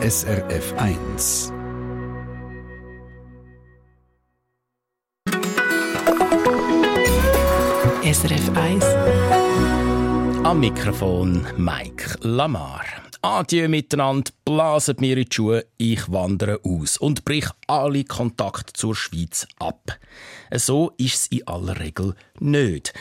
SRF 1. SRF 1. Am Mikrofon Mike Lamar. Adieu miteinander, blaset mir in die Schuhe, ich wandere aus und brich alle Kontakte zur Schweiz ab. So ist es in aller Regel nicht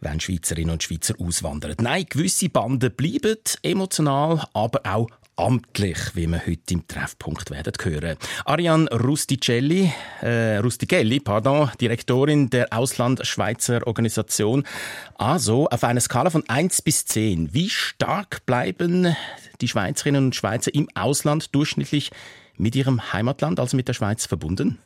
wenn Schweizerinnen und Schweizer auswandern. Nein, gewisse Banden bleiben emotional, aber auch amtlich, wie wir heute im Treffpunkt werden hören. Ariane Rusticelli, äh, Rusticelli, pardon, Direktorin der Ausland-Schweizer Organisation. Also, auf einer Skala von 1 bis 10, wie stark bleiben die Schweizerinnen und Schweizer im Ausland durchschnittlich mit ihrem Heimatland, also mit der Schweiz, verbunden?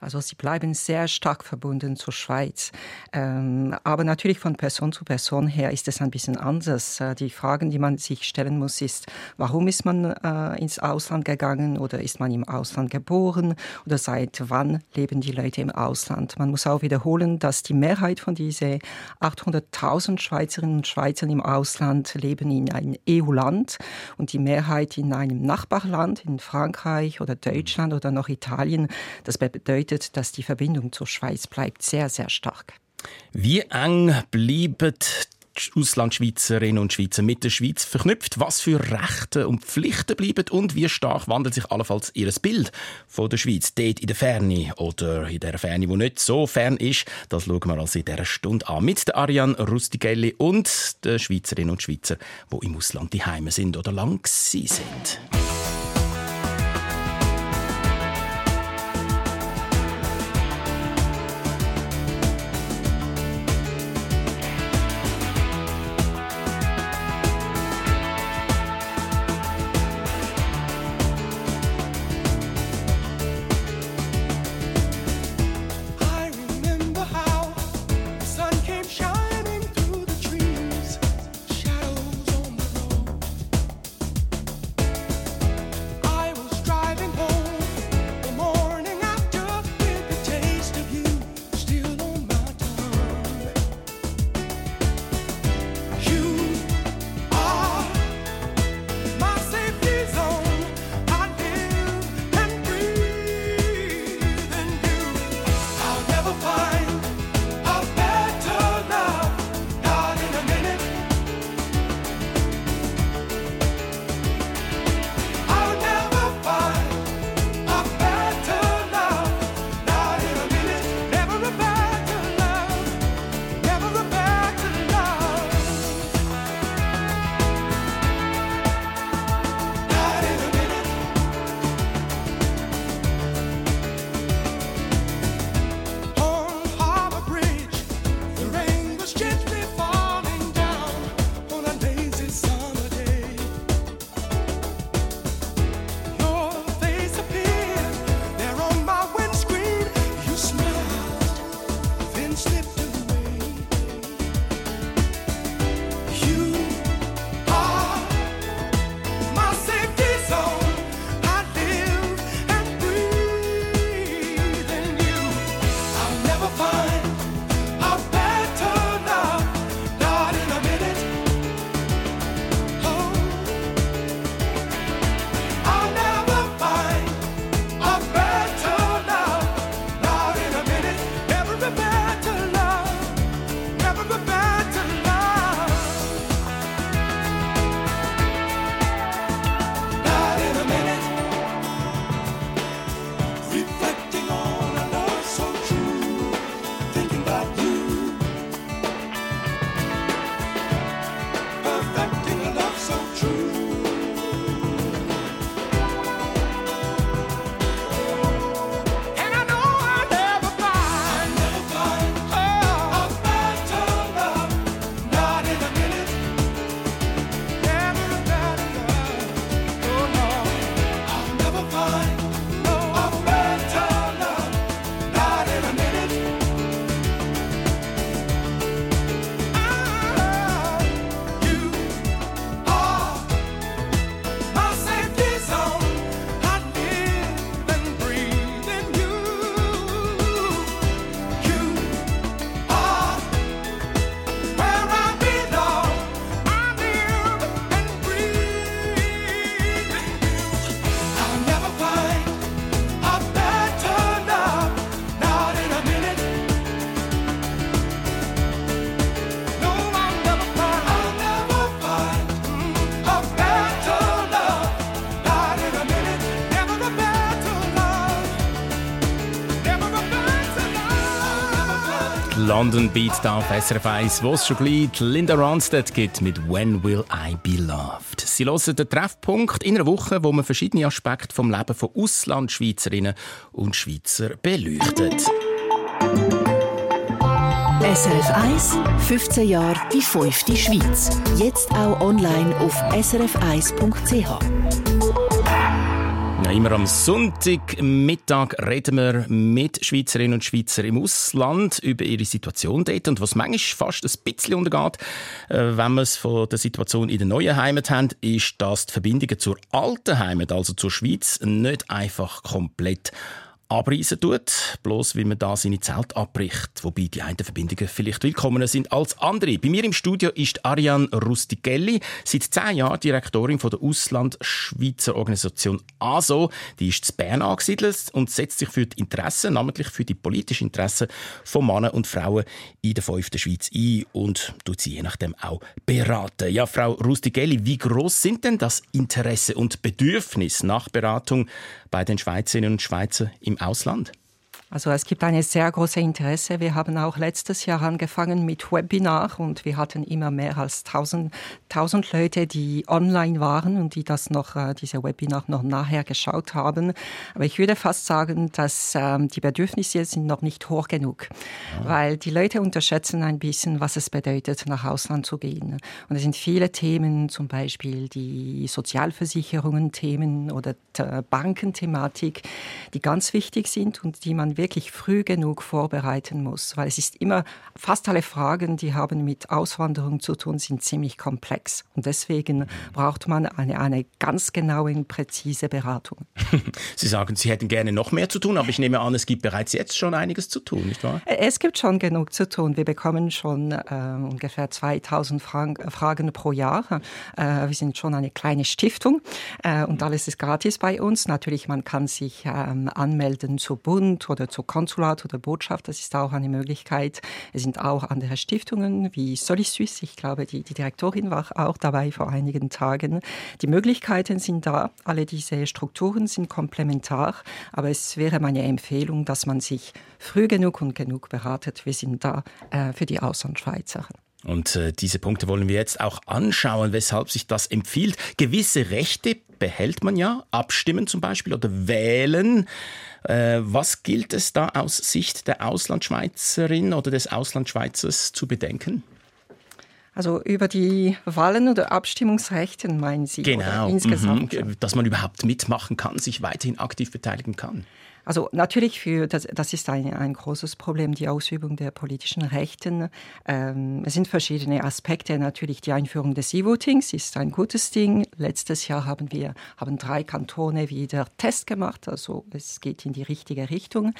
Also sie bleiben sehr stark verbunden zur Schweiz. Ähm, aber natürlich von Person zu Person her ist es ein bisschen anders. Äh, die Fragen, die man sich stellen muss, ist, warum ist man äh, ins Ausland gegangen oder ist man im Ausland geboren oder seit wann leben die Leute im Ausland? Man muss auch wiederholen, dass die Mehrheit von diesen 800.000 Schweizerinnen und Schweizern im Ausland leben in einem EU-Land und die Mehrheit in einem Nachbarland, in Frankreich oder Deutschland oder noch Italien. Das bedeutet, bedeutet, dass die Verbindung zur Schweiz bleibt sehr, sehr stark. Wie eng bleiben Auslandschweizerinnen und Schweizer mit der Schweiz verknüpft? Was für Rechte und Pflichten bleiben und wie stark wandelt sich allenfalls ihr Bild von der Schweiz dort in der Ferne oder in der Ferne, die nicht so fern ist? Das schauen wir also in dieser Stunde an mit der Ariane Rustigelli und den Schweizerinnen und Schweizer, die im Ausland die Heime sind oder lang sind. London Beat da auf SRF 1, wo es schon gleich Linda Ronstadt gibt mit «When Will I Be Loved». Sie hören den Treffpunkt in einer Woche, wo man verschiedene Aspekte vom Leben von Auslandschweizerinnen und Schweizer beleuchtet. SRF 1, 15 Jahre die fünfte Schweiz. Jetzt auch online auf srf1.ch. Ja, immer am Sonntagmittag reden wir mit Schweizerinnen und Schweizern im Ausland über ihre Situation dort und was manchmal fast ein bisschen untergeht, äh, wenn wir es von der Situation in der neuen Heimat haben, ist, dass die Verbindungen zur alten Heimat, also zur Schweiz, nicht einfach komplett abreisen tut, bloß wie man da seine Zelt abbricht, wobei die einen Verbindungen vielleicht willkommener sind als andere. Bei mir im Studio ist Ariane Rustigelli, seit zehn Jahren Direktorin von der Ausland-Schweizer Organisation ASO. Die ist in Bern angesiedelt und setzt sich für die Interessen, namentlich für die politischen Interessen von Männern und Frauen in der fünften Schweiz ein und tut sie je nachdem auch beraten. Ja, Frau Rustigelli, wie groß sind denn das Interesse und Bedürfnis nach Beratung bei den Schweizerinnen und Schweizern im Ausland? Also es gibt eine sehr große Interesse. Wir haben auch letztes Jahr angefangen mit Webinar und wir hatten immer mehr als 1000, 1000 Leute, die online waren und die das noch, äh, diese Webinar noch nachher geschaut haben. Aber ich würde fast sagen, dass ähm, die Bedürfnisse sind noch nicht hoch genug, ja. weil die Leute unterschätzen ein bisschen, was es bedeutet, nach Ausland zu gehen. Und es sind viele Themen, zum Beispiel die Sozialversicherungen Themen oder Bankenthematik, die ganz wichtig sind und die man wirklich früh genug vorbereiten muss, weil es ist immer, fast alle Fragen, die haben mit Auswanderung zu tun, sind ziemlich komplex. Und deswegen braucht man eine, eine ganz genaue und präzise Beratung. Sie sagen, Sie hätten gerne noch mehr zu tun, aber ich nehme an, es gibt bereits jetzt schon einiges zu tun, nicht wahr? Es gibt schon genug zu tun. Wir bekommen schon äh, ungefähr 2000 Frank Fragen pro Jahr. Äh, wir sind schon eine kleine Stiftung äh, und alles ist gratis bei uns. Natürlich, man kann sich ähm, anmelden zu Bund oder zu Konsulat oder Botschaft, das ist auch eine Möglichkeit. Es sind auch andere Stiftungen wie Solisuisse, ich glaube, die, die Direktorin war auch dabei vor einigen Tagen. Die Möglichkeiten sind da, alle diese Strukturen sind komplementar, aber es wäre meine Empfehlung, dass man sich früh genug und genug beratet. Wir sind da äh, für die Auslandschweizer. Und äh, diese Punkte wollen wir jetzt auch anschauen, weshalb sich das empfiehlt. Gewisse Rechte behält man ja, abstimmen zum Beispiel oder wählen. Äh, was gilt es da aus Sicht der Auslandschweizerin oder des Auslandschweizers zu bedenken? Also über die Wahlen oder Abstimmungsrechte meinen Sie? Genau, insgesamt. Mhm. dass man überhaupt mitmachen kann, sich weiterhin aktiv beteiligen kann. Also natürlich für das, das ist ein, ein großes Problem, die Ausübung der politischen Rechten. Ähm, es sind verschiedene Aspekte. Natürlich die Einführung des E-Votings ist ein gutes Ding. Letztes Jahr haben wir haben drei Kantone wieder Test gemacht, also es geht in die richtige Richtung.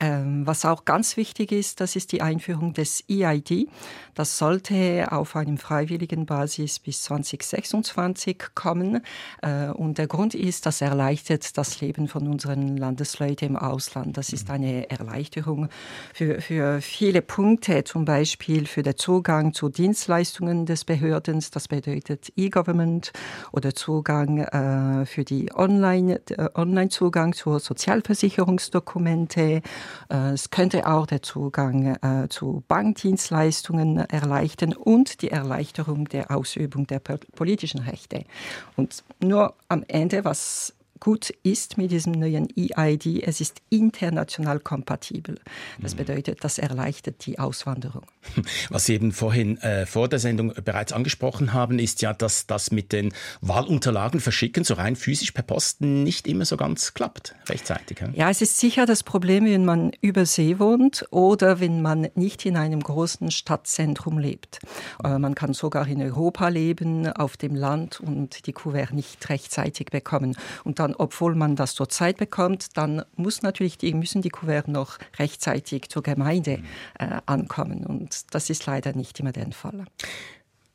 Ähm, was auch ganz wichtig ist, das ist die Einführung des EID. Das sollte auf einem freiwilligen Basis bis 2026 kommen. Äh, und der Grund ist, das erleichtert das Leben von unseren Landesleuten im Ausland. Das ist eine Erleichterung für, für viele Punkte, zum Beispiel für den Zugang zu Dienstleistungen des Behörden. Das bedeutet E-Government oder Zugang äh, für die Online, äh, Online-Zugang zu Sozialversicherungsdokumente. Äh, es könnte auch der Zugang äh, zu Bankdienstleistungen erleichtern und die Erleichterung der Ausübung der politischen Rechte. Und nur am Ende, was gut ist mit diesem neuen EID, es ist international kompatibel. Das mhm. bedeutet, das erleichtert die Auswanderung. Was Sie eben vorhin äh, vor der Sendung bereits angesprochen haben, ist ja, dass das mit den Wahlunterlagen verschicken, so rein physisch per Post, nicht immer so ganz klappt, rechtzeitig. Ja, ja es ist sicher das Problem, wenn man über See wohnt oder wenn man nicht in einem großen Stadtzentrum lebt. Äh, man kann sogar in Europa leben, auf dem Land und die Kuvert nicht rechtzeitig bekommen. Und dann, obwohl man das zur Zeit bekommt, dann muss natürlich die, müssen die Kuvert noch rechtzeitig zur Gemeinde äh, ankommen. Und das ist leider nicht immer der Fall.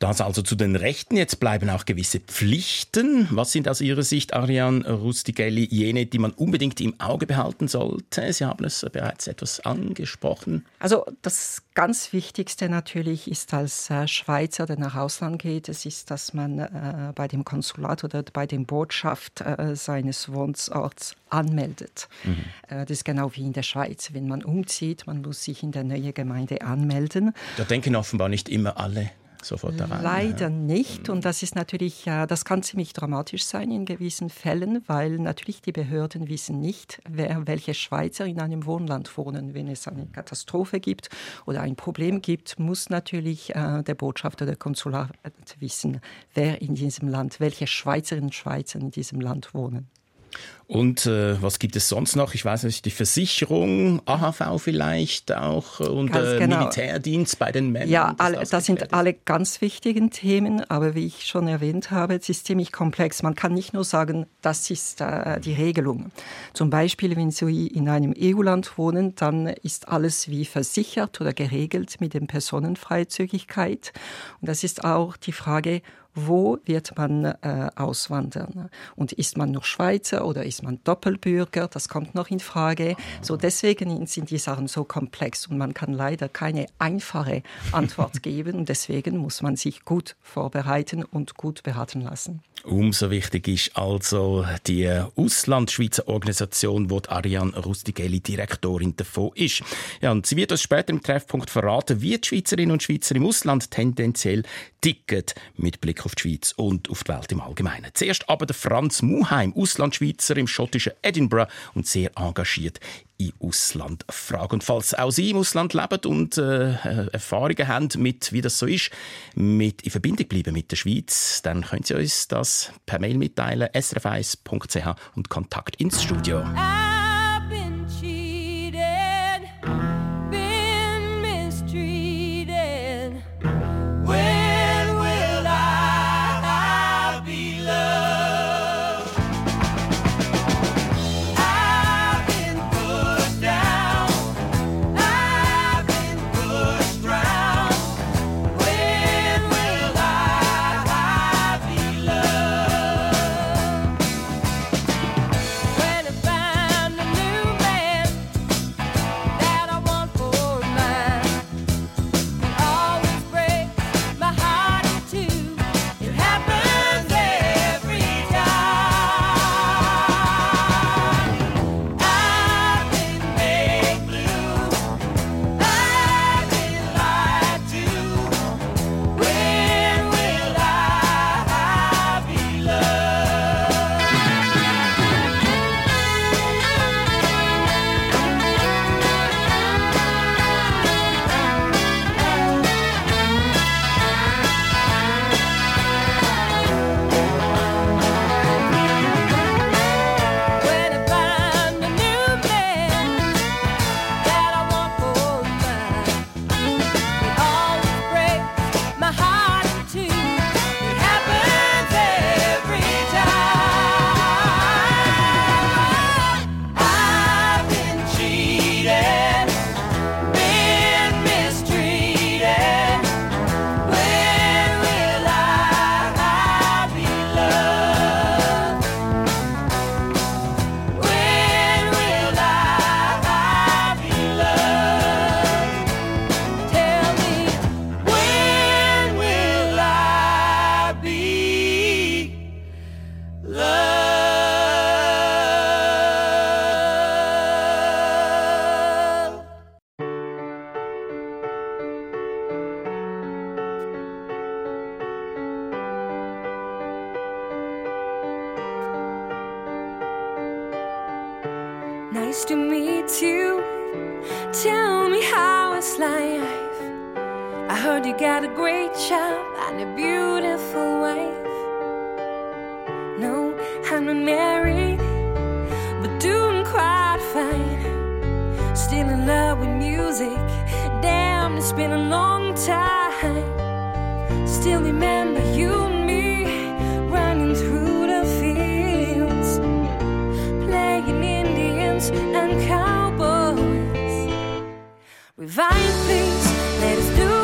Das also zu den Rechten. Jetzt bleiben auch gewisse Pflichten. Was sind aus Ihrer Sicht, Ariane Rustigelli, jene, die man unbedingt im Auge behalten sollte? Sie haben es bereits etwas angesprochen. Also das ganz Wichtigste natürlich ist als äh, Schweizer, der nach Ausland geht, es ist, dass man äh, bei dem Konsulat oder bei der Botschaft äh, seines Wohnorts anmeldet. Mhm. Äh, das ist genau wie in der Schweiz. Wenn man umzieht, man muss sich in der neuen Gemeinde anmelden. Da denken offenbar nicht immer alle sofort daran? Leider nicht. Und das ist natürlich, das kann ziemlich dramatisch sein in gewissen Fällen, weil natürlich die Behörden wissen nicht, wer, welche Schweizer in einem Wohnland wohnen. Wenn es eine Katastrophe gibt oder ein Problem gibt, muss natürlich äh, der Botschafter, der Konsulat wissen, wer in diesem Land, welche Schweizerinnen und Schweizer in diesem Land wohnen. Und äh, was gibt es sonst noch? Ich weiß nicht, die Versicherung, AHV vielleicht auch und äh, genau. Militärdienst bei den Männern. Ja, alle, das, das sind alle ganz wichtigen Themen, aber wie ich schon erwähnt habe, es ist ziemlich komplex. Man kann nicht nur sagen, das ist äh, die Regelung. Zum Beispiel, wenn Sie in einem EU-Land wohnen, dann ist alles wie versichert oder geregelt mit der Personenfreizügigkeit. Und das ist auch die Frage, wo wird man äh, auswandern? Und ist man noch Schweizer oder ist man Doppelbürger? Das kommt noch in Frage. So deswegen sind die Sachen so komplex und man kann leider keine einfache Antwort geben. Und deswegen muss man sich gut vorbereiten und gut beraten lassen. Umso wichtig ist also die Auslandschweizer Organisation, wo die Ariane Rustigelli Direktorin davon ist. Ja, und sie wird uns später im Treffpunkt verraten, wie die Schweizerinnen und Schweizer im Ausland tendenziell ticken mit Blick auf die Schweiz und auf die Welt im Allgemeinen. Zuerst aber der Franz Muheim, Auslandschweizer im schottischen Edinburgh und sehr engagiert in Ausland fragen. Und falls auch Sie im Ausland leben und äh, Erfahrungen haben mit, wie das so ist, mit in Verbindung bleiben mit der Schweiz, dann können Sie uns das per Mail mitteilen, srf1.ch und Kontakt ins Studio. Nice to meet you. Tell me how is life? I heard you got a great job and a beautiful wife. No, I'm not married, but doing quite fine. Still in love with music. Damn, it's been a long time. Still remember you. We Rewind, things. Let us do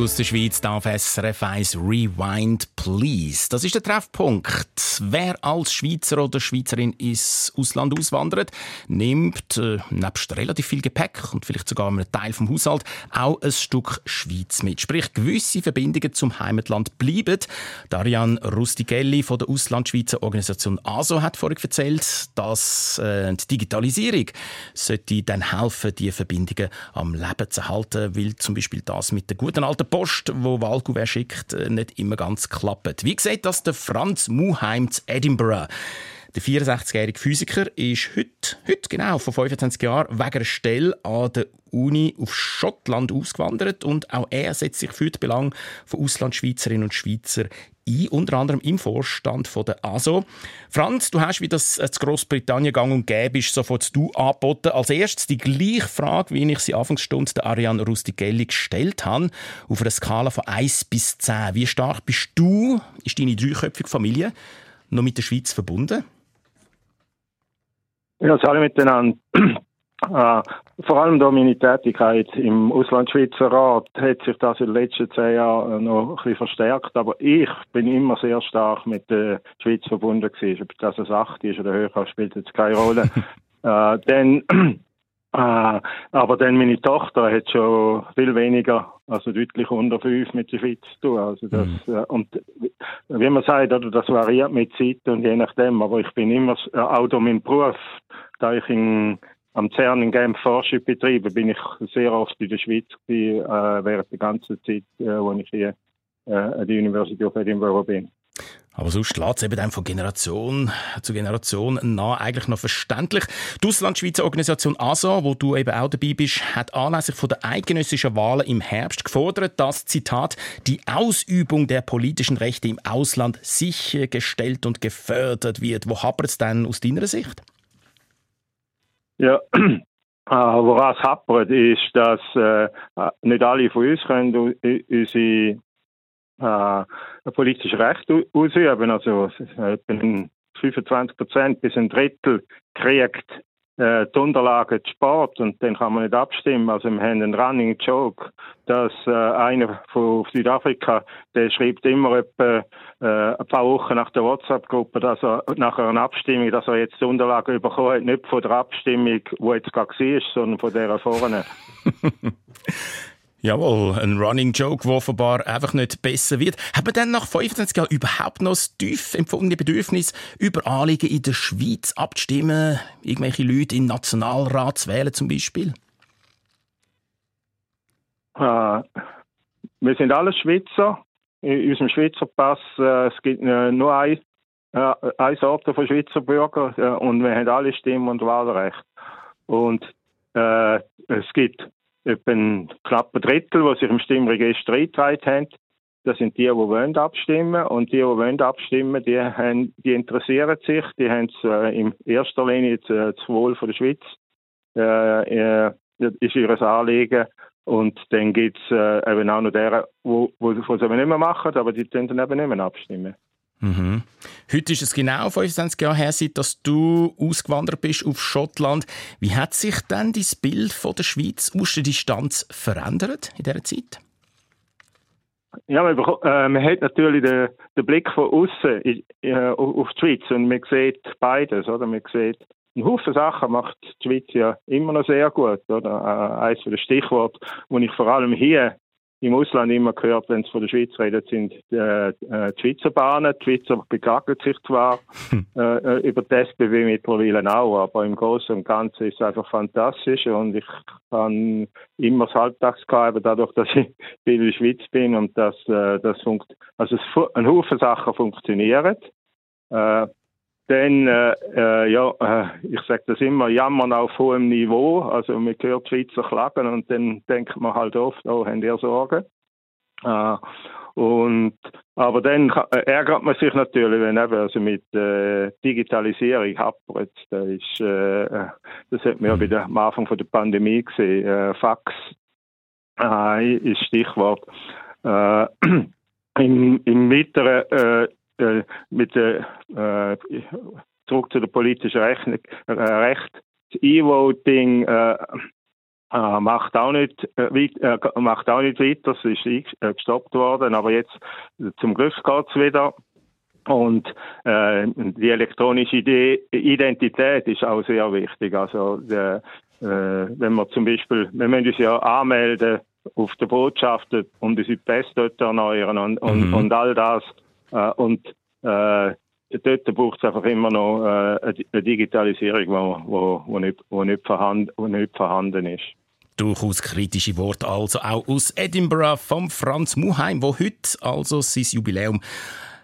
aus der Schweiz darf SRF 1 Rewind Please. Das ist der Treffpunkt. Wer als Schweizer oder Schweizerin ins Ausland auswandert, nimmt äh, nebst relativ viel Gepäck und vielleicht sogar einem Teil vom Haushalt auch ein Stück Schweiz mit. Sprich, gewisse Verbindungen zum Heimatland bleiben. Darian Rustigelli von der Auslandschweizer Organisation ASO hat vorhin erzählt, dass äh, die Digitalisierung sollte dann helfen, die Verbindungen am Leben zu halten, weil zum Beispiel das mit der guten alten Post, wo Wahlkuvert schickt, äh, nicht immer ganz klappt. Wie sieht das der Franz Muheim zu Edinburgh? Der 64-jährige Physiker ist heute, heute genau vor 25 Jahren wegen einer Stelle an der Uni auf Schottland ausgewandert und auch er setzt sich für die Belange von Auslandschweizerinnen und Schweizer ein, unter anderem im Vorstand von der ASO. Franz, du hast, wie das äh, zu Großbritannien gang und gäbe ist, sofort du angeboten. Als erstes die gleiche Frage, wie ich sie Anfangsstunde der Ariane Rustigelli gestellt habe, auf einer Skala von 1 bis 10. Wie stark bist du, ist deine dreiköpfige Familie, noch mit der Schweiz verbunden? Ja, alle miteinander. Äh, vor allem durch meine Tätigkeit im Auslandschweizer Rat hat sich das in den letzten zehn Jahren noch ein bisschen verstärkt. Aber ich bin immer sehr stark mit der Schweiz verbunden gewesen. Ob das ein 8 ist oder höher, spielt jetzt keine Rolle. äh, dann, äh, aber dann meine Tochter hat schon viel weniger, also deutlich unter fünf mit der Schweiz zu tun. Also das, äh, und wie man sagt, oder, das variiert mit Zeit und je nachdem. Aber ich bin immer, äh, auch durch meinen Beruf, da ich in am CERN in Genf Forschung betreibe, bin ich sehr oft in der Schweiz gewesen, äh, während der ganzen Zeit, äh, wo ich hier äh, an der University of Edinburgh bin. Aber sonst lässt es eben dann von Generation zu Generation nach eigentlich noch verständlich. Die Auslandschweizer Organisation ASA, wo du eben auch dabei bist, hat anlässlich von der eidgenössischen Wahlen im Herbst gefordert, dass, Zitat, die Ausübung der politischen Rechte im Ausland sichergestellt und gefördert wird. Wo hapert es denn aus deiner Sicht? Ja, äh, woran es hapert, ist, dass äh, nicht alle von uns können unsere äh, politische Rechte ausüben. Also etwa 25 Prozent bis ein Drittel kriegt äh, die Unterlagen Sport und dann kann man nicht abstimmen. Also wir haben einen Running Joke, dass äh, einer von Südafrika, der schreibt immer etwa äh, ein paar Wochen nach der WhatsApp-Gruppe, dass er nach einer Abstimmung, dass er jetzt die Unterlagen bekommen hat, nicht von der Abstimmung, wo jetzt gerade war, sondern von der vorne. Jawohl, ein Running Joke, der offenbar einfach nicht besser wird. Hat man dann nach 25 Jahren überhaupt noch das tief empfundene Bedürfnis, über Anliegen in der Schweiz abzustimmen, irgendwelche Leute in Nationalrat zu wählen zum Beispiel? Äh, wir sind alle Schweizer. In unserem Schweizer Pass äh, es gibt äh, nur ein, äh, eine Sorte von Schweizer Bürger äh, und wir haben alle Stimmen und Wahlrecht. Und äh, es gibt etwa ein knappen Drittel, die sich im Stimmregister eingetragen haben. Das sind die, die wollen abstimmen. Und die, die wollen abstimmen, die, haben, die interessieren sich. Die haben es äh, in erster Linie äh, das Wohl von der Schweiz. Äh, äh, ist ihr Anliegen. Und dann gibt es äh, eben auch noch deren, die es eben nicht mehr machen, aber die können dann eben nicht mehr abstimmen. Mhm. Heute ist es genau 25 Jahre her, dass du ausgewandert bist auf Schottland. Wie hat sich denn dein Bild von der Schweiz aus der Distanz verändert in dieser Zeit? Ja, man, äh, man hat natürlich den, den Blick von außen äh, auf die Schweiz und man sieht beides, oder? Man sieht ein Haufen Sachen macht die Schweiz ja immer noch sehr gut, oder? Äh, eines der Stichworte, wo ich vor allem hier im Ausland immer gehört, wenn es von der Schweiz redet, sind äh, äh, die Schweizer Bahnen. Die Schweizer beklagen sich zwar hm. äh, äh, über die SBW mittlerweile auch, aber im Großen und Ganzen ist es einfach fantastisch und ich kann immer das Alltagsgehabe dadurch, dass ich in der Schweiz bin und dass äh, das funkt also es, ein Haufen Sachen funktionieren. Äh, dann, äh, äh, ja, äh, ich sage das immer, jammern auf hohem Niveau. Also man hört Schweizer klagen und dann denkt man halt oft, oh, haben ihr Sorgen? Äh, und, aber dann äh, ärgert man sich natürlich, wenn eben also mit äh, Digitalisierung hapert. Das, ist, äh, das hat man ja wieder am Anfang von der Pandemie gesehen. Äh, Fax ist Stichwort. Im, im mittleren äh, mit der, äh, zurück zu der politischen Rechnung, äh, Recht. Das E-Voting äh, äh, macht auch nicht äh, weit, äh, macht auch nicht weiter, es ist äh, gestoppt worden, aber jetzt zum Glück geht's wieder. Und äh, die elektronische Idee, Identität ist auch sehr wichtig. Also der, äh, wenn wir zum Beispiel, wir müssen uns ja anmelden auf der Botschaft und unsere Pässe dort erneuern und, und, mhm. und all das. Äh, und äh, dort braucht es einfach immer noch äh, eine Digitalisierung, die wo, wo nicht, wo nicht, vorhanden, wo nicht vorhanden ist. Durchaus kritische Worte also auch aus Edinburgh vom Franz Muheim, wo heute also sein Jubiläum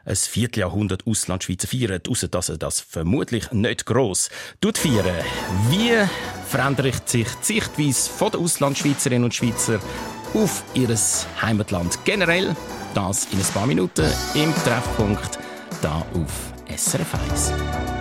ein Vierteljahrhundert Auslandschweizer feiert, außer dass er das vermutlich nicht gross feiern. Wie verändert sich die Sichtweise der Auslandschweizerinnen und Schweizer auf ihr Heimatland generell? Das in ein paar Minuten im Treffpunkt da auf SRF 1.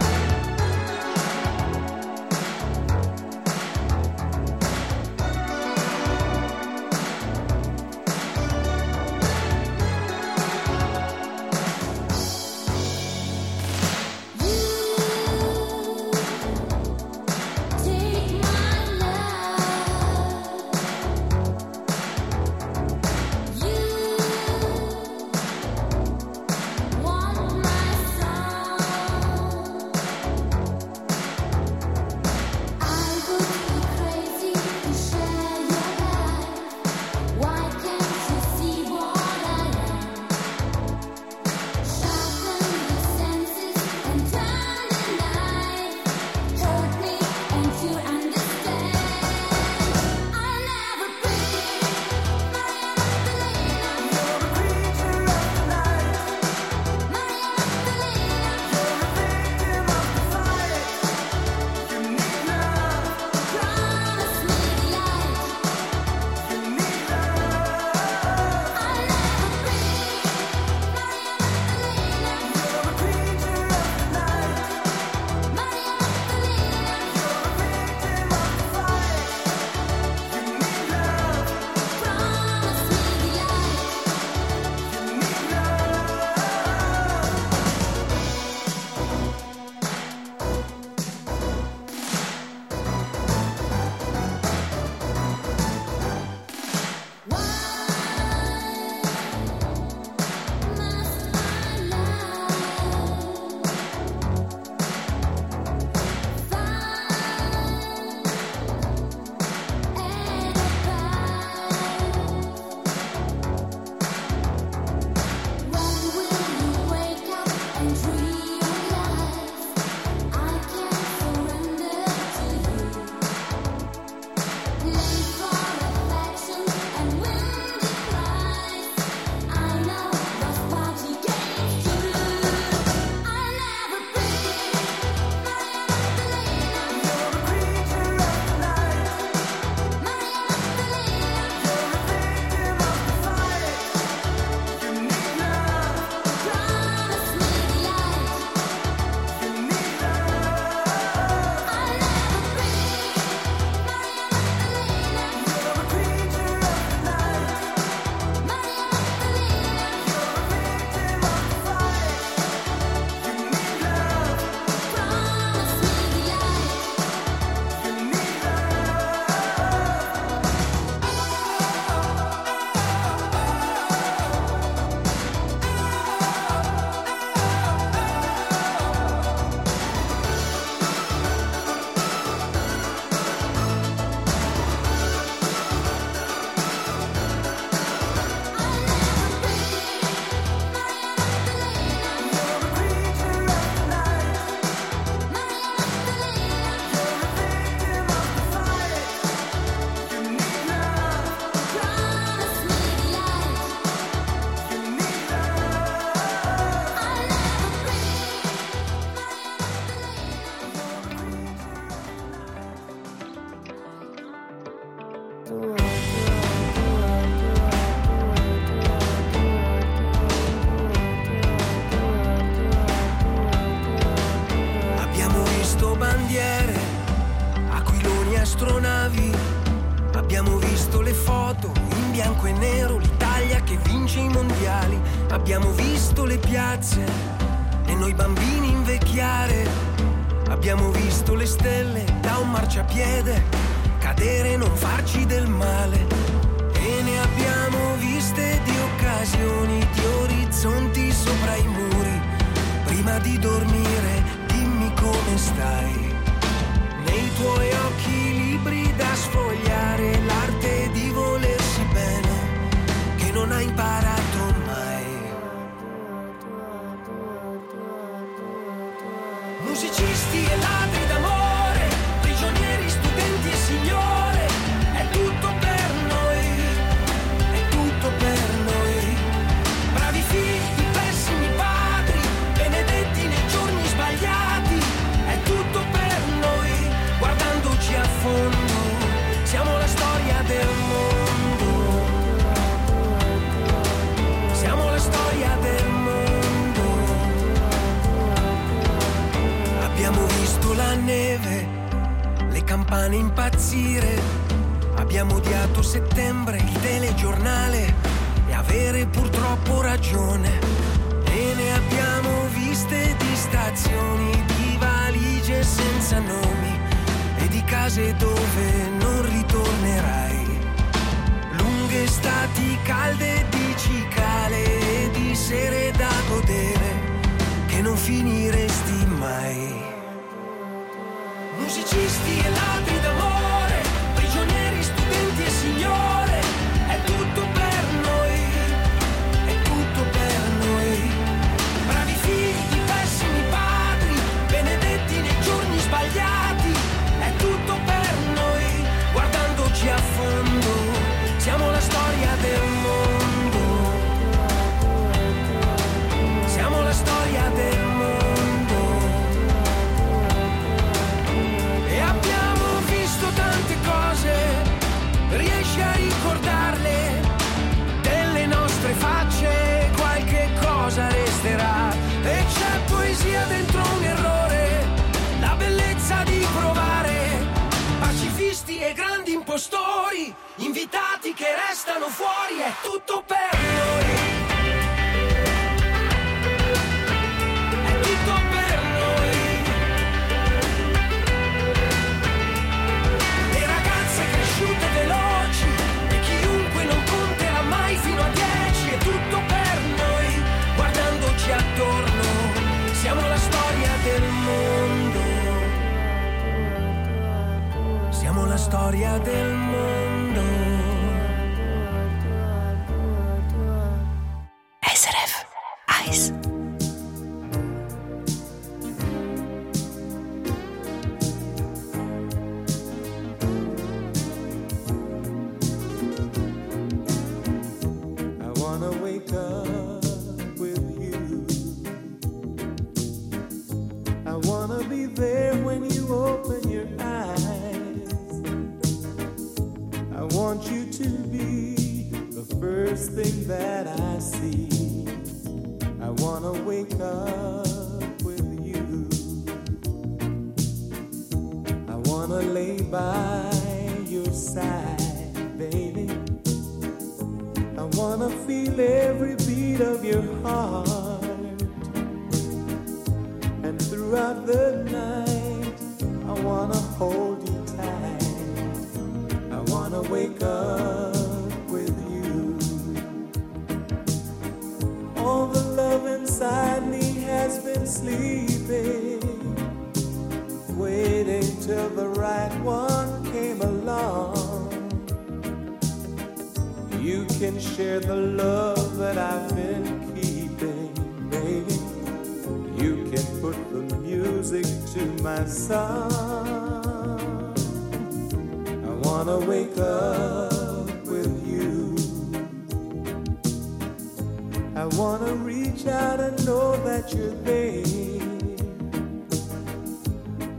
rimane impazzire. Abbiamo odiato settembre, il telegiornale e avere purtroppo ragione. E ne abbiamo viste di stazioni, di valigie senza nomi e di case dove non ritornerai. Lunghe estati calde di cicale e di sere da godere che non finiresti mai musicisti e ladri impostori, invitati che restano fuori, è tutto per noi. storia del mondo.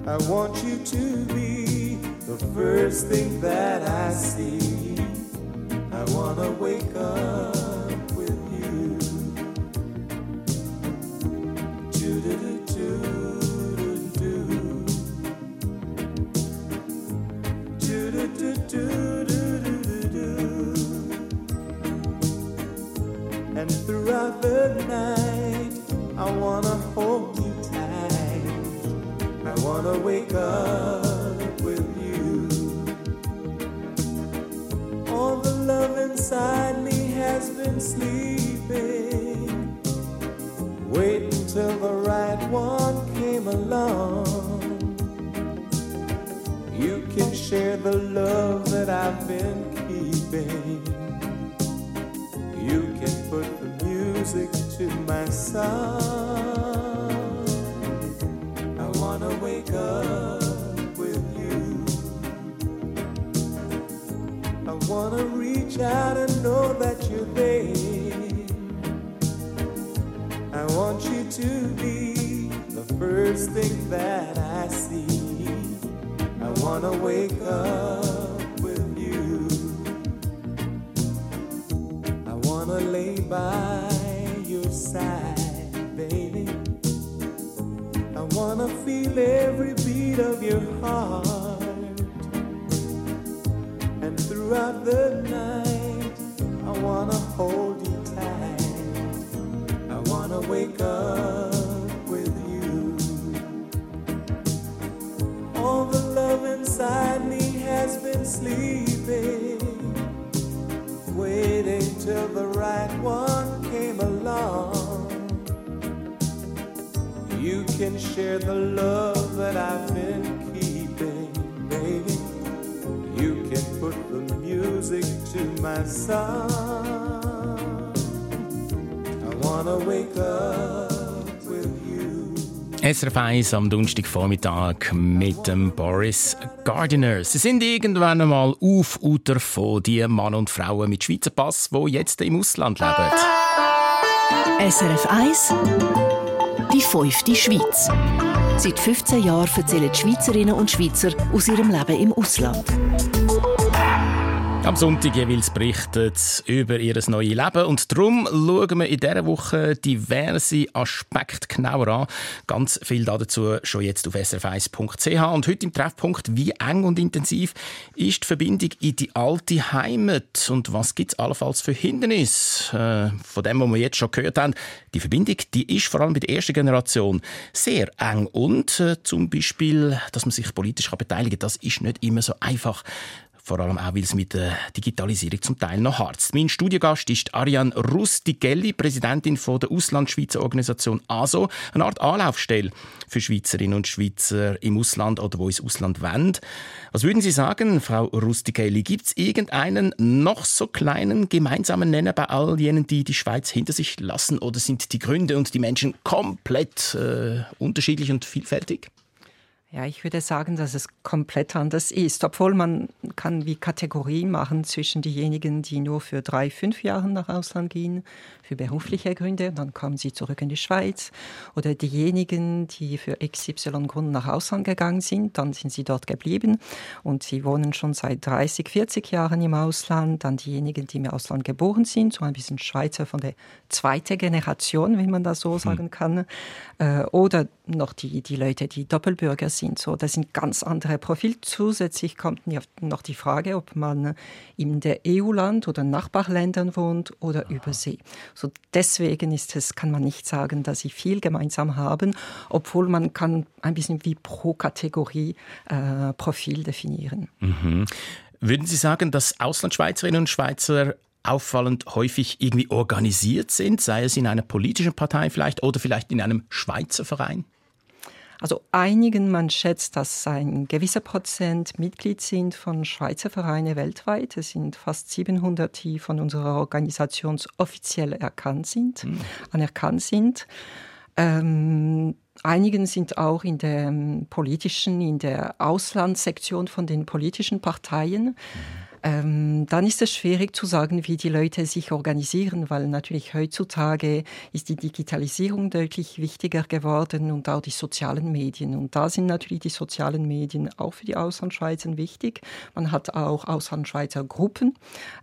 I want you to be the first thing that I see. I wanna wake up with you. Do do do do do do do do do do do do. And throughout the night, I wanna hold wanna wake up with you. All the love inside me has been sleeping. Wait until the right one came along. You can share the love that I've been keeping. You can put the music to my song. I wanna reach out and know that you're there. I want you to be the first thing that I see. I wanna wake up with you. I wanna lay by your side, I feel every beat of your heart. And throughout the night, I wanna hold you tight. I wanna wake up with you. All the love inside me has been sleeping, waiting till the can share the love that I've been keeping, baby. You can put the music to my song. I wanna wake up with you. SRF 1 am Donnerstagvormittag mit dem Boris Gardiner. Sie sind irgendwann einmal Aufouter von die Mann und Frauen mit Schweizer Pass, die jetzt im Ausland leben. SRF 1 Die fünfte Schweiz. Seit 15 Jahren erzählen die Schweizerinnen und Schweizer aus ihrem Leben im Ausland. Am Sonntag jeweils berichtet über ihr neues Leben und darum schauen wir in dieser Woche diverse Aspekte genauer an. Ganz viel dazu schon jetzt auf srf1.ch und heute im Treffpunkt «Wie eng und intensiv ist die Verbindung in die alte Heimat und was gibt es allenfalls für Hindernisse?» äh, Von dem, was wir jetzt schon gehört haben, die Verbindung, die ist vor allem bei der ersten Generation sehr eng und äh, zum Beispiel, dass man sich politisch beteiligen kann, das ist nicht immer so einfach. Vor allem auch, weil es mit der Digitalisierung zum Teil noch harzt. Mein Studiogast ist Ariane Rustigelli, Präsidentin von der Auslandschweizer Organisation ASO, eine Art Anlaufstelle für Schweizerinnen und Schweizer im Ausland oder wo ins Ausland wollen. Was würden Sie sagen, Frau Rustigelli? Gibt es irgendeinen noch so kleinen gemeinsamen Nenner bei all jenen, die die Schweiz hinter sich lassen? Oder sind die Gründe und die Menschen komplett äh, unterschiedlich und vielfältig? Ja, ich würde sagen, dass es komplett anders ist, obwohl man kann wie Kategorie machen zwischen diejenigen, die nur für drei, fünf Jahre nach Ausland gehen, für berufliche Gründe, dann kommen sie zurück in die Schweiz, oder diejenigen, die für XY Grund nach Ausland gegangen sind, dann sind sie dort geblieben. Und sie wohnen schon seit 30, 40 Jahren im Ausland, dann diejenigen, die im Ausland geboren sind, so ein bisschen Schweizer von der zweiten Generation, wenn man das so sagen kann, äh, oder noch die, die Leute, die Doppelbürger sind. So, das sind ganz andere Profile. Zusätzlich kommt noch die Frage, ob man in der EU-Land oder Nachbarländern wohnt oder übersee. So deswegen ist es, kann man nicht sagen, dass sie viel gemeinsam haben, obwohl man kann ein bisschen wie pro Kategorie äh, Profil definieren. Mhm. Würden Sie sagen, dass Auslandschweizerinnen und Schweizer auffallend häufig irgendwie organisiert sind, sei es in einer politischen Partei vielleicht oder vielleicht in einem Schweizer Verein? Also einigen, man schätzt, dass ein gewisser Prozent Mitglied sind von Schweizer Vereinen weltweit. Es sind fast 700, die von unserer Organisation offiziell erkannt sind, mhm. anerkannt sind. Ähm, einigen sind auch in der politischen, in der Auslandssektion von den politischen Parteien. Mhm. Ähm, dann ist es schwierig zu sagen, wie die Leute sich organisieren, weil natürlich heutzutage ist die Digitalisierung deutlich wichtiger geworden und auch die sozialen Medien. Und da sind natürlich die sozialen Medien auch für die Auslandschweizer wichtig. Man hat auch Auslandschweizer Gruppen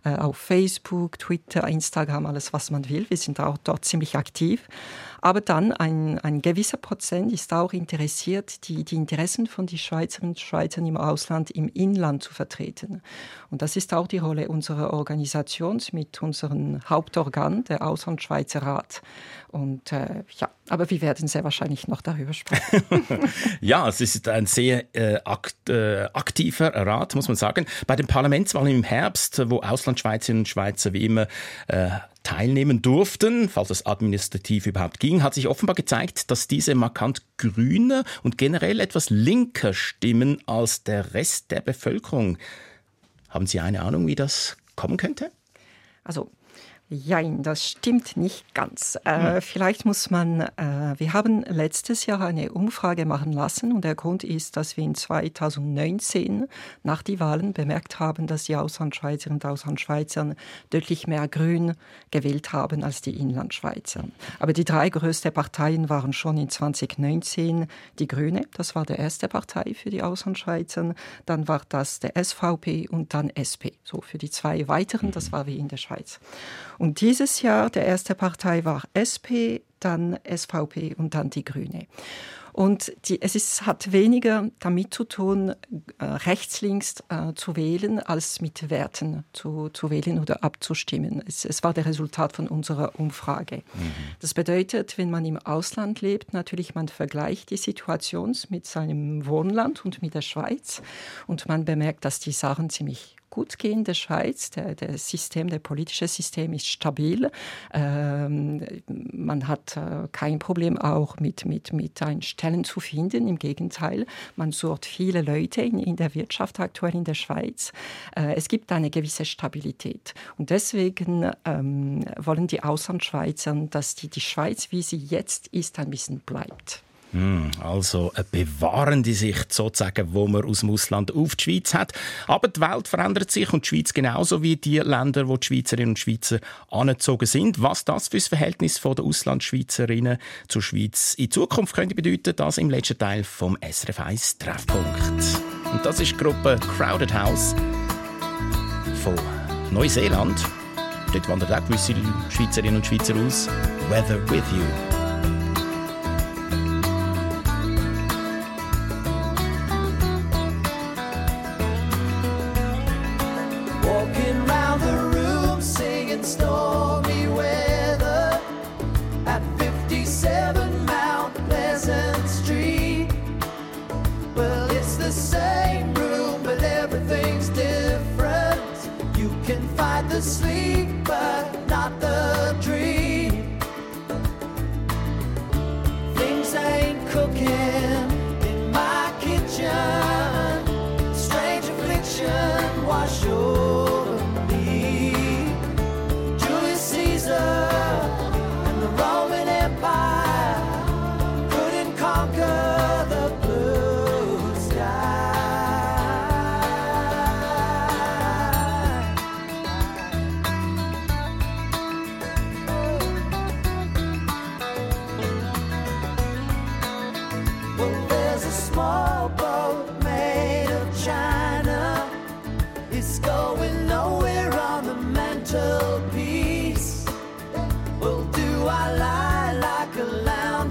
äh, auf Facebook, Twitter, Instagram, alles was man will. Wir sind auch dort ziemlich aktiv. Aber dann ein, ein gewisser Prozent ist auch interessiert, die, die Interessen von den Schweizerinnen und Schweizern im Ausland im Inland zu vertreten. Und das ist auch die Rolle unserer Organisation mit unserem Hauptorgan, der Auslandschweizer Rat. Und äh, ja, aber wir werden sehr wahrscheinlich noch darüber sprechen. ja, es ist ein sehr äh, akt, äh, aktiver Rat, muss man sagen. Bei den Parlamentswahlen im Herbst, wo Auslandschweizerinnen und Schweizer wie immer äh, teilnehmen durften, falls es administrativ überhaupt ging, hat sich offenbar gezeigt, dass diese markant grüne und generell etwas linker stimmen als der Rest der Bevölkerung. Haben Sie eine Ahnung, wie das kommen könnte? Also Jein, das stimmt nicht ganz. Äh, vielleicht muss man, äh, wir haben letztes Jahr eine Umfrage machen lassen und der Grund ist, dass wir in 2019 nach die Wahlen bemerkt haben, dass die Auslandschweizerinnen und Auslandschweizer deutlich mehr Grün gewählt haben als die Inlandschweizer. Aber die drei größten Parteien waren schon in 2019 die Grüne, das war die erste Partei für die Auslandschweizer, dann war das der SVP und dann SP, so für die zwei weiteren, das war wie in der Schweiz. Und dieses Jahr, der erste Partei war SP, dann SVP und dann die Grüne. Und die, es ist, hat weniger damit zu tun, äh, rechts, links äh, zu wählen, als mit Werten zu, zu wählen oder abzustimmen. Es, es, war der Resultat von unserer Umfrage. Mhm. Das bedeutet, wenn man im Ausland lebt, natürlich man vergleicht die Situation mit seinem Wohnland und mit der Schweiz und man bemerkt, dass die Sachen ziemlich gut gehen der Schweiz. Der, der System, der politische System ist stabil. Ähm, man hat äh, kein Problem auch mit, mit, mit Stellen zu finden. Im Gegenteil, man sucht viele Leute in, in der Wirtschaft aktuell in der Schweiz. Äh, es gibt eine gewisse Stabilität. Und deswegen ähm, wollen die Auslandschweizer, dass die, die Schweiz, wie sie jetzt ist, ein bisschen bleibt. Hm, also eine bewahrende Sicht sozusagen, wo man aus dem Ausland auf die Schweiz hat. Aber die Welt verändert sich und die Schweiz genauso wie die Länder, wo die Schweizerinnen und Schweizer angezogen sind. Was das für das Verhältnis der Auslandschweizerinnen zur Schweiz in Zukunft könnte bedeuten, das im letzten Teil vom SRF 1 Treffpunkt. Und das ist die Gruppe Crowded House von Neuseeland. Dort wandert auch gewisse Schweizerinnen und Schweizer aus. Weather with you.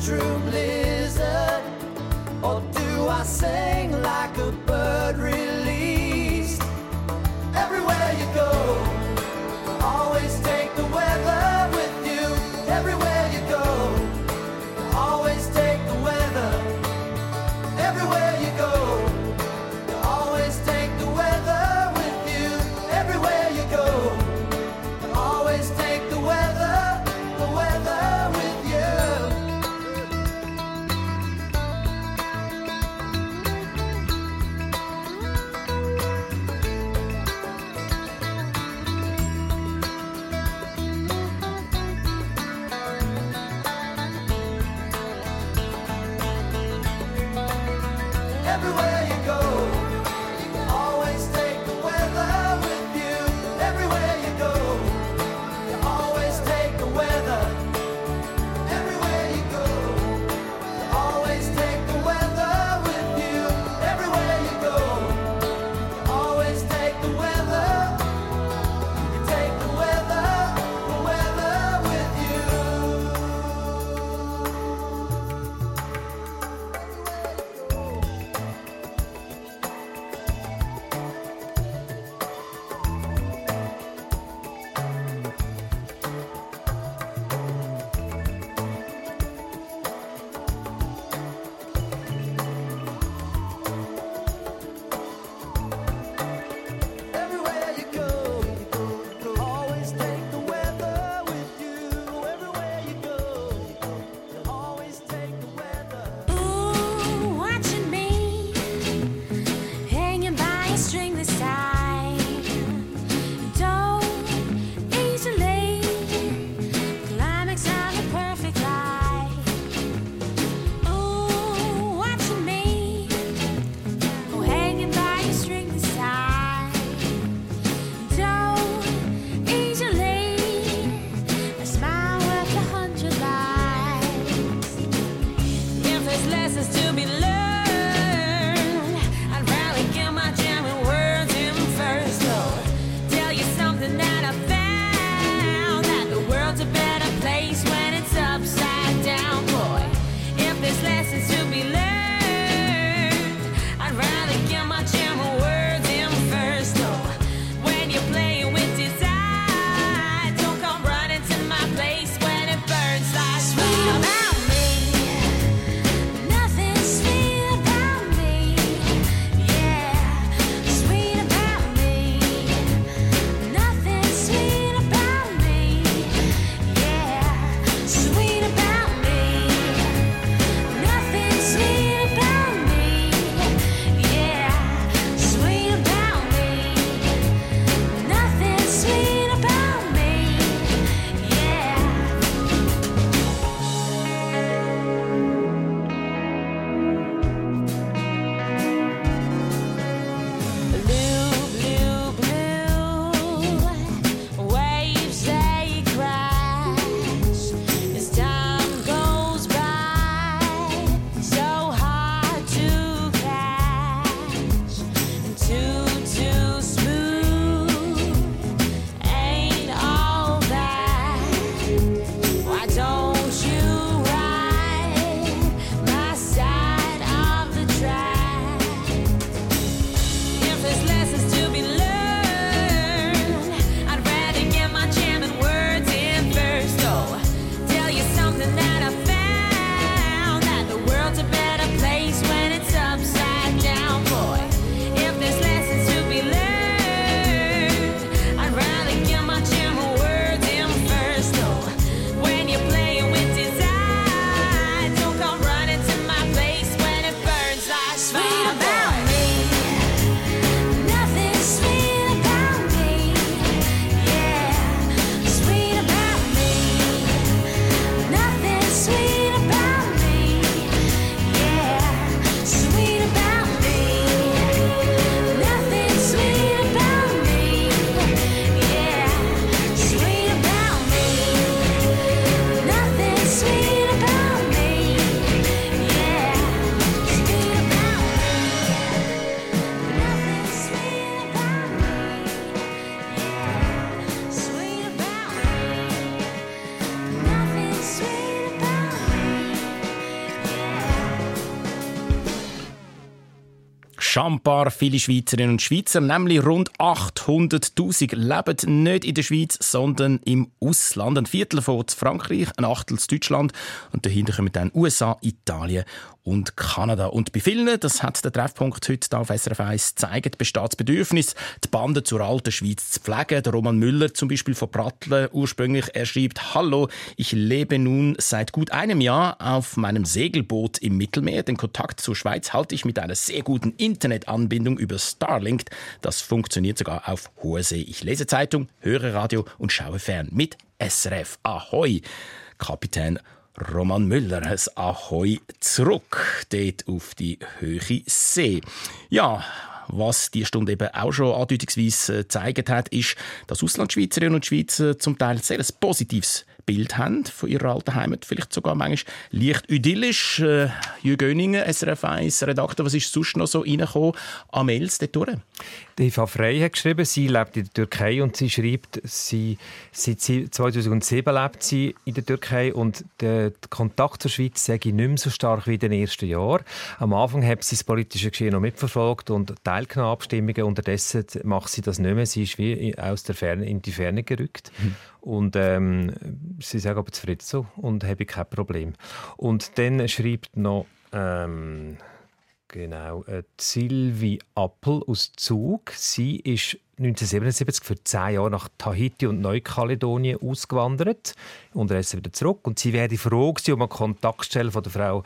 bedroom lizard? Or do I sing like a Schambar viele Schweizerinnen und Schweizer, nämlich rund 800.000, leben nicht in der Schweiz, sondern im Ausland. Ein Viertel von Frankreich, ein Achtel in Deutschland und dahinter kommen dann USA, Italien und Kanada. Und bei vielen, das hat der Treffpunkt heute auf SRF 1 gezeigt, besteht das Bedürfnis, die Bande zur alten Schweiz zu pflegen. Der Roman Müller zum Beispiel von Prattle ursprünglich, er schreibt, Hallo, ich lebe nun seit gut einem Jahr auf meinem Segelboot im Mittelmeer. Den Kontakt zur Schweiz halte ich mit einer sehr guten Internetanbindung über Starlink. Das funktioniert sogar auf hoher See. Ich lese Zeitung, höre Radio und schaue fern mit SRF. Ahoi! Kapitän Roman Müller, ein Ahoi zurück, dort auf die Höhe See. Ja, was die Stunde eben auch schon andeutungsweise gezeigt hat, ist, dass Auslandschweizerinnen und Schweizer zum Teil sehr ein positives Bild haben von ihrer alten Heimat. Vielleicht sogar manchmal leicht idyllisch. Äh, Jürgen Göningen, SRF 1 Redakteur, was ist sonst noch so reingekommen an Mails dort durch? Die Eva Frey hat geschrieben, sie lebt in der Türkei und sie schreibt, sie, seit 2007 lebt sie in der Türkei und der Kontakt zur Schweiz sei nicht mehr so stark wie in den ersten Jahren. Am Anfang hat sie das politische Geschehen noch mitverfolgt und teilgenommen Abstimmungen. Unterdessen macht sie das nicht mehr. Sie ist wie aus der Ferne, in die Ferne gerückt. Mhm. Und ähm, sie sagen aber zufrieden so und habe kein Problem. Und dann schreibt noch ähm, genau äh, Sylvie Appel aus Zug. Sie ist 1977 für zehn Jahre nach Tahiti und Neukaledonien ausgewandert und reist wieder zurück. Und sie wäre froh gewesen, um eine Kontaktstelle von der Frau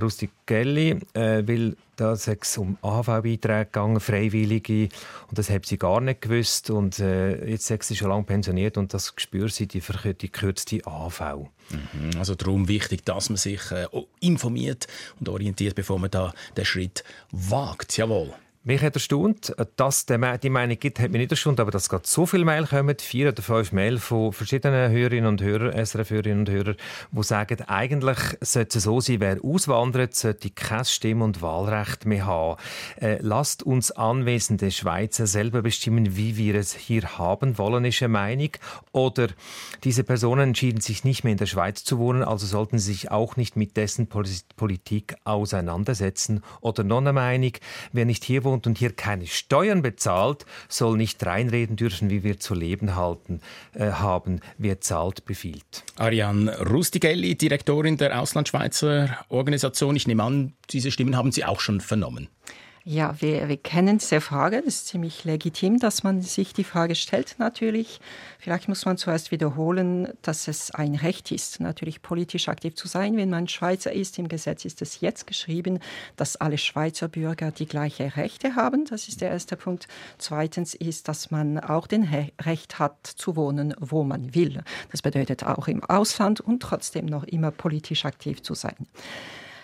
Rustigelli, äh, weil da es um AHV-Beiträge gegangen, Freiwillige, und das hat sie gar nicht gewusst. Und äh, jetzt ist sie schon lange pensioniert und das spürt sie, die, die kürzte AHV. Mhm, also darum wichtig, dass man sich äh, informiert und orientiert, bevor man da den Schritt wagt. Jawohl. Mich hat erstaunt, dass die Meinung gibt, hat mich nicht erstaunt, aber dass gerade so viele Mail kommen, vier oder fünf Mail von verschiedenen Hörerinnen und Hörern, SRF-Hörerinnen und Hörer, die sagen, eigentlich sollte es so sein, wer auswandert, sollte kein Stimm- und Wahlrecht mehr haben. Äh, lasst uns anwesende Schweizer selber bestimmen, wie wir es hier haben wollen, ist eine Meinung. Oder diese Personen entschieden sich nicht mehr in der Schweiz zu wohnen, also sollten sie sich auch nicht mit dessen Politik auseinandersetzen. Oder noch eine Meinung, wer nicht hier wohnt, wohnt und hier keine Steuern bezahlt, soll nicht reinreden dürfen, wie wir zu leben halten, äh, haben. Wer zahlt, befiehlt. Ariane Rustigelli, Direktorin der Auslandschweizer Organisation. Ich nehme an, diese Stimmen haben Sie auch schon vernommen. Ja, wir, wir kennen diese Frage. Das ist ziemlich legitim, dass man sich die Frage stellt, natürlich. Vielleicht muss man zuerst wiederholen, dass es ein Recht ist, natürlich politisch aktiv zu sein. Wenn man Schweizer ist, im Gesetz ist es jetzt geschrieben, dass alle Schweizer Bürger die gleichen Rechte haben. Das ist der erste Punkt. Zweitens ist, dass man auch den Recht hat, zu wohnen, wo man will. Das bedeutet auch im Ausland und trotzdem noch immer politisch aktiv zu sein.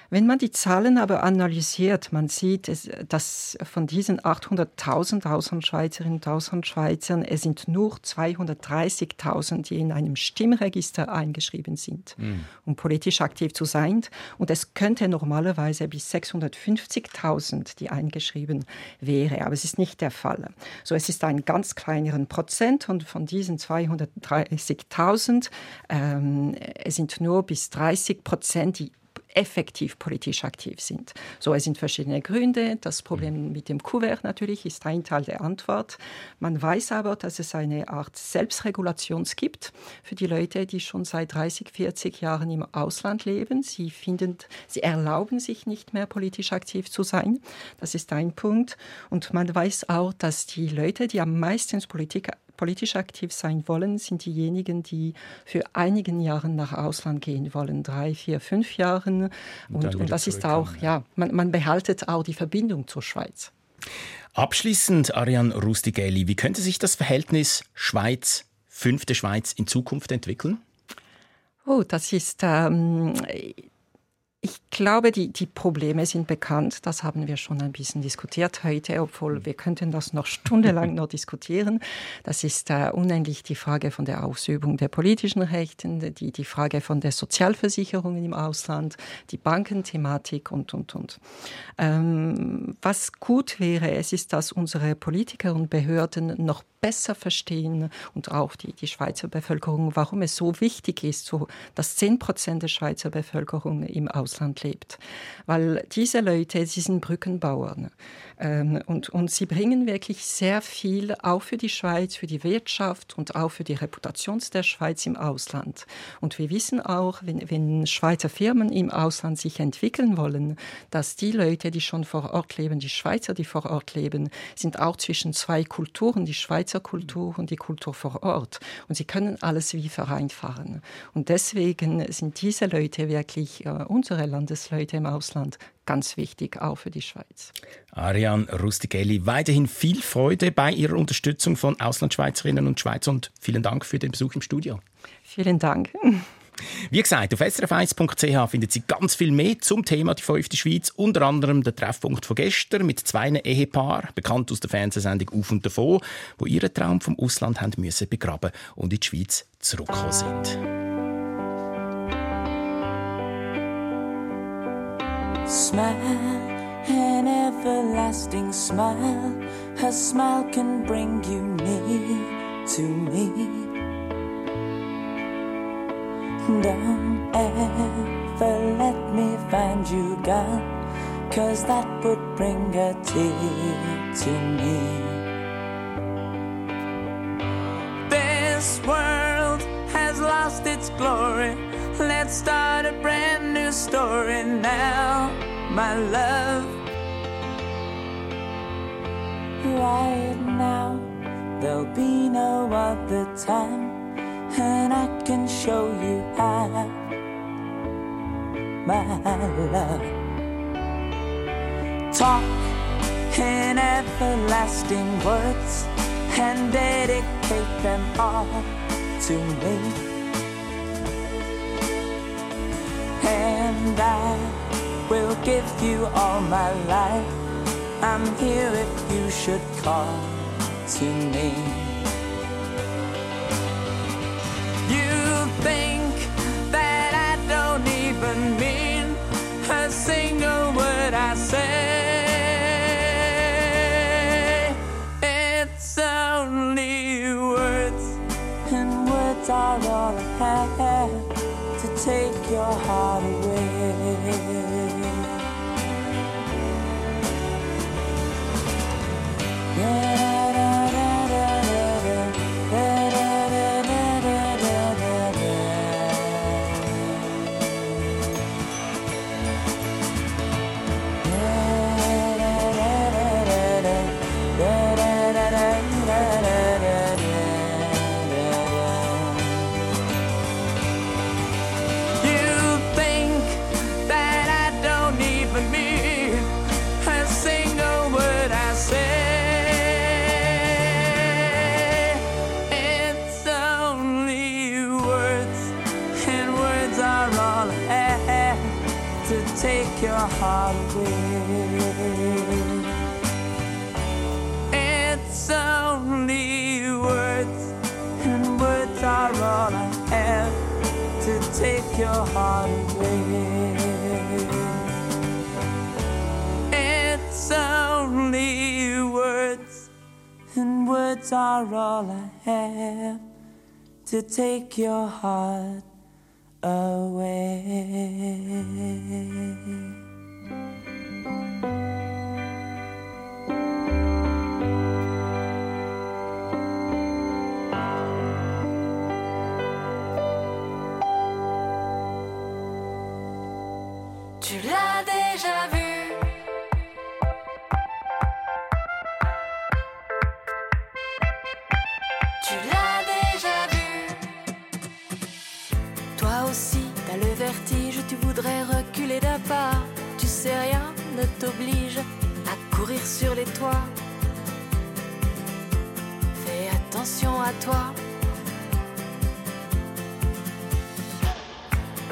Wenn man die Zahlen aber analysiert, man sieht, dass von diesen 800.000 Auslandschweizerinnen und Auslandschweizern, es sind nur 230.000, die in einem Stimmregister eingeschrieben sind, mhm. um politisch aktiv zu sein. Und es könnte normalerweise bis 650.000, die eingeschrieben wäre, aber es ist nicht der Fall. So, es ist ein ganz kleineren Prozent und von diesen 230.000 ähm, es sind nur bis 30 Prozent, die effektiv politisch aktiv sind. So, es sind verschiedene Gründe. Das Problem mit dem Kuvert natürlich ist ein Teil der Antwort. Man weiß aber, dass es eine Art Selbstregulation gibt für die Leute, die schon seit 30, 40 Jahren im Ausland leben. Sie finden, sie erlauben sich nicht mehr politisch aktiv zu sein. Das ist ein Punkt. Und man weiß auch, dass die Leute, die am meisten Politik politisch aktiv sein wollen, sind diejenigen, die für einigen Jahren nach Ausland gehen wollen, drei, vier, fünf Jahren. Und, und, und das ist auch, ja, man, man behaltet auch die Verbindung zur Schweiz. Abschließend, Ariane Rustigelli, wie könnte sich das Verhältnis Schweiz, fünfte Schweiz in Zukunft entwickeln? Oh, das ist ähm, ich glaube, die, die Probleme sind bekannt. Das haben wir schon ein bisschen diskutiert heute, obwohl wir könnten das noch stundenlang noch diskutieren. Das ist äh, unendlich die Frage von der Ausübung der politischen Rechte, die, die Frage von der Sozialversicherungen im Ausland, die Bankenthematik und, und, und. Ähm, was gut wäre, es ist, dass unsere Politiker und Behörden noch besser verstehen und auch die, die Schweizer Bevölkerung, warum es so wichtig ist, so, dass 10 Prozent der Schweizer Bevölkerung im Ausland lebt. Weil diese Leute, sie sind Brückenbauern. Ähm, und, und sie bringen wirklich sehr viel auch für die Schweiz, für die Wirtschaft und auch für die Reputation der Schweiz im Ausland. Und wir wissen auch, wenn, wenn Schweizer Firmen im Ausland sich entwickeln wollen, dass die Leute, die schon vor Ort leben, die Schweizer, die vor Ort leben, sind auch zwischen zwei Kulturen, die Schweizer Kultur und die Kultur vor Ort. Und sie können alles wie vereinfachen. Und deswegen sind diese Leute wirklich äh, unsere Landesleute im Ausland ganz wichtig, auch für die Schweiz. Ariane Rustigelli, weiterhin viel Freude bei Ihrer Unterstützung von Auslandschweizerinnen und Schweizer und vielen Dank für den Besuch im Studio. Vielen Dank. Wie gesagt, auf srf1.ch findet Sie ganz viel mehr zum Thema die fünfte Schweiz, unter anderem der Treffpunkt von gestern mit zwei Ehepaaren, bekannt aus der Fernsehsendung Auf und Davon, wo ihren Traum vom Ausland haben müssen begraben und in die Schweiz zurückgekommen sind. Smile, an everlasting smile. Her smile can bring you near to me. Don't ever let me find you gone, cause that would bring a tear to me. This world lost its glory. Let's start a brand new story now, my love. Right now, there'll be no other time and I can show you how, my love. Talk in everlasting words and dedicate them all to me. And I will give you all my life. I'm here if you should call to me. You think that I don't even mean a single word I say. It's only words, and words are all I have to take your heart away. Take your heart Fais attention à toi.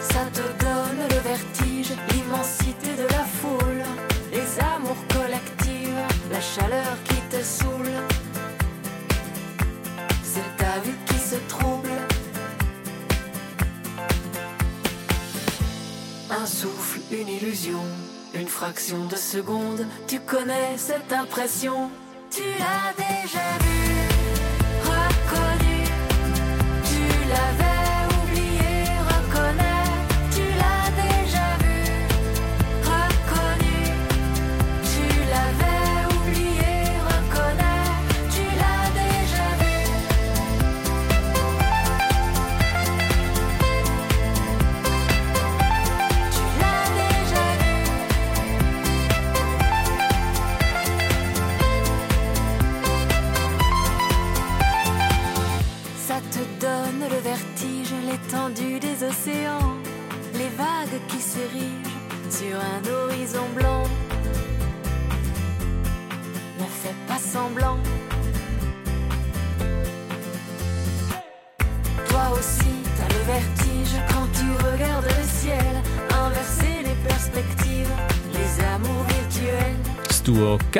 Ça te donne le vertige, l'immensité de la foule, les amours collectives, la chaleur qui te saoule. C'est ta vue qui se trouble. Un souffle, une illusion, fraction de seconde. Tu connais cette impression, tu l'as déjà vu,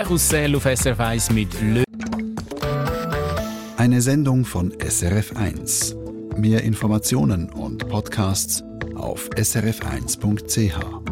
Karussell auf SRF 1 mit Le Eine Sendung von SRF1. Mehr Informationen und Podcasts auf srf1.ch.